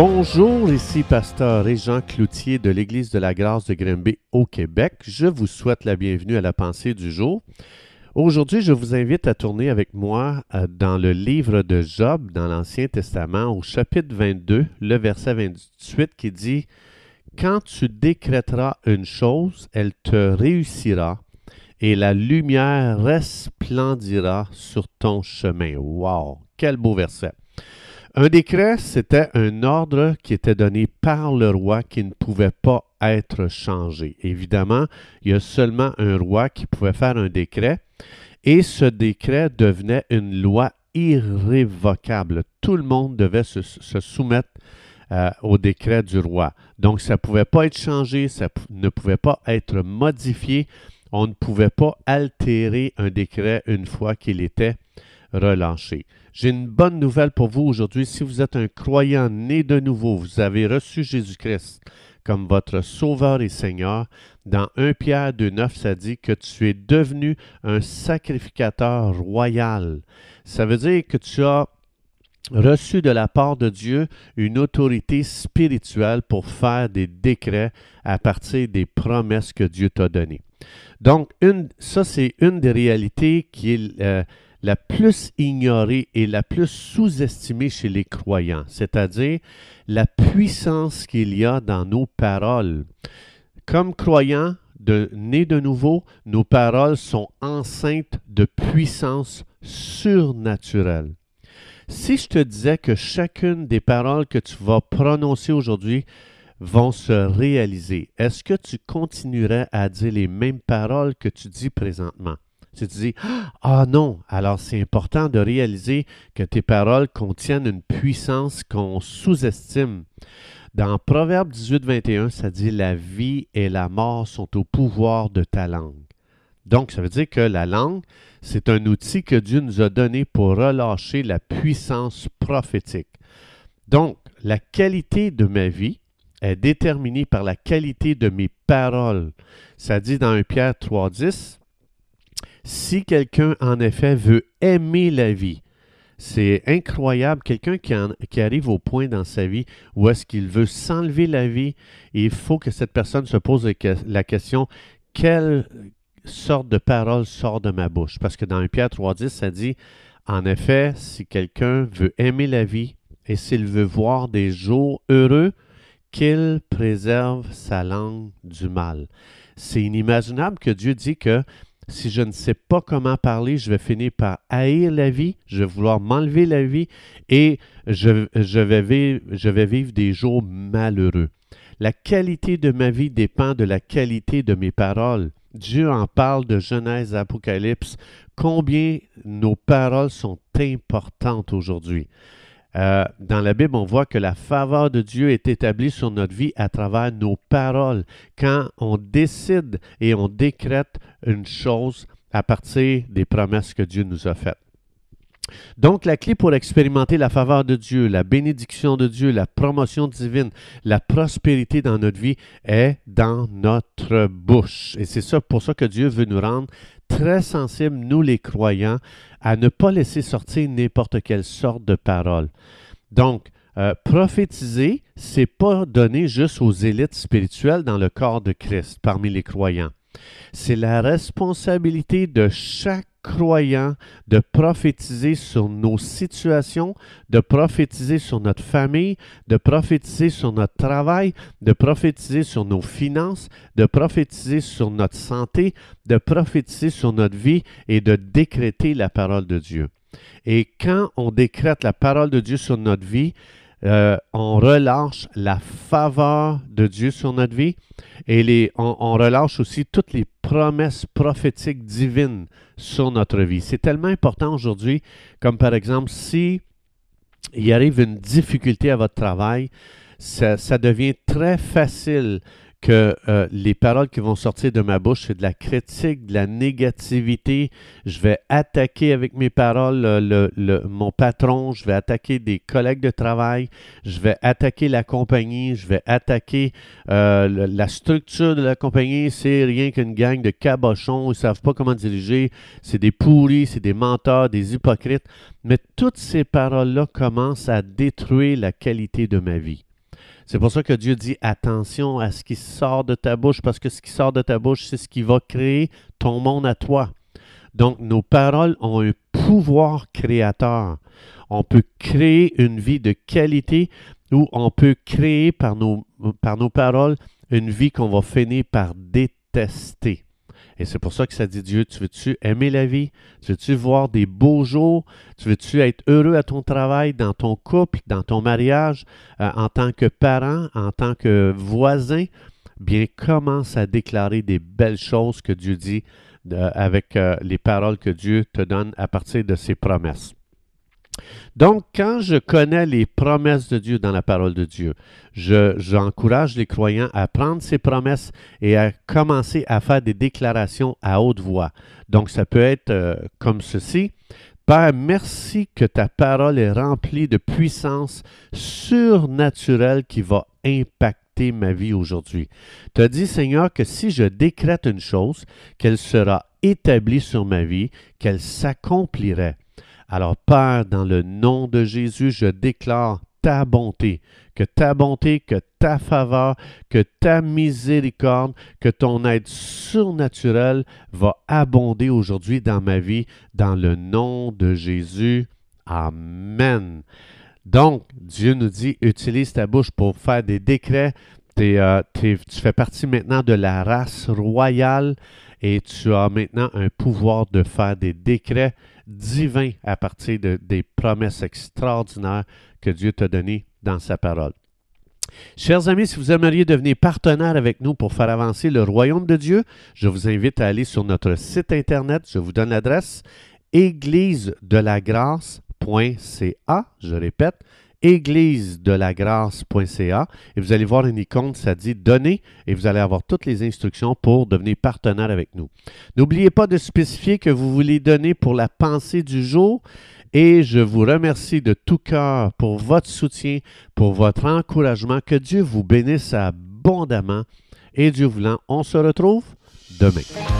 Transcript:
Bonjour, ici Pasteur Régent Cloutier de l'Église de la Grâce de Grimby au Québec. Je vous souhaite la bienvenue à la pensée du jour. Aujourd'hui, je vous invite à tourner avec moi euh, dans le livre de Job dans l'Ancien Testament au chapitre 22, le verset 28 qui dit Quand tu décréteras une chose, elle te réussira et la lumière resplendira sur ton chemin. Wow, quel beau verset. Un décret, c'était un ordre qui était donné par le roi qui ne pouvait pas être changé. Évidemment, il y a seulement un roi qui pouvait faire un décret et ce décret devenait une loi irrévocable. Tout le monde devait se, soumettre euh, au décret du roi. Donc, ça ne pouvait pas être changé, ça ne pouvait pas être modifié. On ne pouvait pas altérer un décret une fois qu'il était relâché. J'ai une bonne nouvelle pour vous aujourd'hui. Si vous êtes un croyant né de nouveau, vous avez reçu Jésus-Christ comme votre Sauveur et Seigneur, dans 1 Pierre 2.9, ça dit que tu es devenu un sacrificateur royal. Ça veut dire que tu as reçu de la part de Dieu une autorité spirituelle pour faire des décrets à partir des promesses que Dieu t'a données. Donc, ça, c'est une des réalités qui est euh, la plus ignorée et la plus sous-estimée chez les croyants, c'est-à-dire la puissance qu'il y a dans nos paroles. Comme croyants, de, nés de nouveau, nos paroles sont enceintes de puissance surnaturelle. Si je te disais que chacune des paroles que tu vas prononcer aujourd'hui vont se réaliser, est-ce que tu continuerais à dire les mêmes paroles que tu dis présentement? Tu dis, ah non, alors c'est important de réaliser que tes paroles contiennent une puissance qu'on sous-estime. Dans Proverbe 18, 21, ça dit, la vie et la mort sont au pouvoir de ta langue. Donc, ça veut dire que la langue, c'est un outil que Dieu nous a donné pour relâcher la puissance prophétique. Donc, la qualité de ma vie est déterminée par la qualité de mes paroles. Ça dit dans 1 Pierre 3.10, si quelqu'un, en effet, veut aimer la vie, c'est incroyable, quelqu'un qui, arrive au point dans sa vie où est-ce qu'il veut s'enlever la vie, il faut que cette personne se pose la question, quelle sorte de parole sort de ma bouche? Parce que dans 1 Pierre 3.10, ça dit, en effet, si quelqu'un veut aimer la vie et s'il veut voir des jours heureux, qu'il préserve sa langue du mal. C'est inimaginable que Dieu dit que si je ne sais pas comment parler, je vais finir par haïr la vie, je vais vouloir m'enlever la vie et je, vais vivre, des jours malheureux. La qualité de ma vie dépend de la qualité de mes paroles. Dieu en parle de Genèse, Apocalypse, combien nos paroles sont importantes aujourd'hui. Euh, dans la Bible, on voit que la faveur de Dieu est établie sur notre vie à travers nos paroles. Quand on décide et on décrète une chose à partir des promesses que Dieu nous a faites. Donc, la clé pour expérimenter la faveur de Dieu, la bénédiction de Dieu, la promotion divine, la prospérité dans notre vie est dans notre bouche. Et c'est ça pour ça que Dieu veut nous rendre très sensibles, nous les croyants, à ne pas laisser sortir n'importe quelle sorte de parole. Donc, euh, prophétiser, c'est pas donné juste aux élites spirituelles dans le corps de Christ, parmi les croyants. C'est la responsabilité de chaque croyant de prophétiser sur nos situations, de prophétiser sur notre famille, de prophétiser sur notre travail, de prophétiser sur nos finances, de prophétiser sur notre santé, de prophétiser sur notre vie et de décréter la parole de Dieu. Et quand on décrète la parole de Dieu sur notre vie, euh, on relâche la faveur de Dieu sur notre vie et on, on, relâche aussi toutes les promesses prophétiques divines sur notre vie. C'est tellement important aujourd'hui, comme par exemple, si il arrive une difficulté à votre travail, ça devient très facile que euh, les paroles qui vont sortir de ma bouche, c'est de la critique, de la négativité. Je vais attaquer avec mes paroles le, mon patron, je vais attaquer des collègues de travail, je vais attaquer la compagnie, je vais attaquer euh, la structure de la compagnie. C'est rien qu'une gang de cabochons, ils ne savent pas comment diriger, c'est des pourris, c'est des menteurs, des hypocrites. Mais toutes ces paroles-là commencent à détruire la qualité de ma vie. C'est pour ça que Dieu dit attention à ce qui sort de ta bouche, parce que ce qui sort de ta bouche, c'est ce qui va créer ton monde à toi. Donc, nos paroles ont un pouvoir créateur. On peut créer une vie de qualité ou on peut créer par nos, par nos paroles une vie qu'on va finir par détester. Et c'est pour ça que ça dit Dieu, tu veux-tu aimer la vie? Tu veux-tu voir des beaux jours? Tu veux-tu être heureux à ton travail, dans ton couple, dans ton mariage, euh, en tant que parent, en tant que voisin? Bien, commence à déclarer des belles choses que Dieu dit avec euh, les paroles que Dieu te donne à partir de ses promesses. Donc, quand je connais les promesses de Dieu dans la parole de Dieu, j'encourage les croyants à prendre ces promesses et à commencer à faire des déclarations à haute voix. Donc, ça peut être euh, comme ceci. Père, merci que ta parole est remplie de puissance surnaturelle qui va impacter ma vie aujourd'hui. Tu dit, Seigneur, que si je décrète une chose, qu'elle sera établie sur ma vie, qu'elle s'accomplirait. Alors Père, dans le nom de Jésus, je déclare ta bonté, que ta bonté, que ta faveur, que ta miséricorde, que ton aide surnaturelle va abonder aujourd'hui dans ma vie, dans le nom de Jésus. Amen. Donc, Dieu nous dit, utilise ta bouche pour faire des décrets. Euh, tu fais partie maintenant de la race royale et tu as maintenant un pouvoir de faire des décrets divins à partir de, des promesses extraordinaires que Dieu t'a données dans sa parole. Chers amis, si vous aimeriez devenir partenaire avec nous pour faire avancer le royaume de Dieu, je vous invite à aller sur notre site internet. Je vous donne l'adresse église de la grâce.ca. Je répète, église de la grâce.ca et vous allez voir une icône, ça dit donner et vous allez avoir toutes les instructions pour devenir partenaire avec nous. N'oubliez pas de spécifier que vous voulez donner pour la pensée du jour et je vous remercie de tout cœur pour votre soutien, pour votre encouragement. Que Dieu vous bénisse abondamment et Dieu voulant, on se retrouve demain.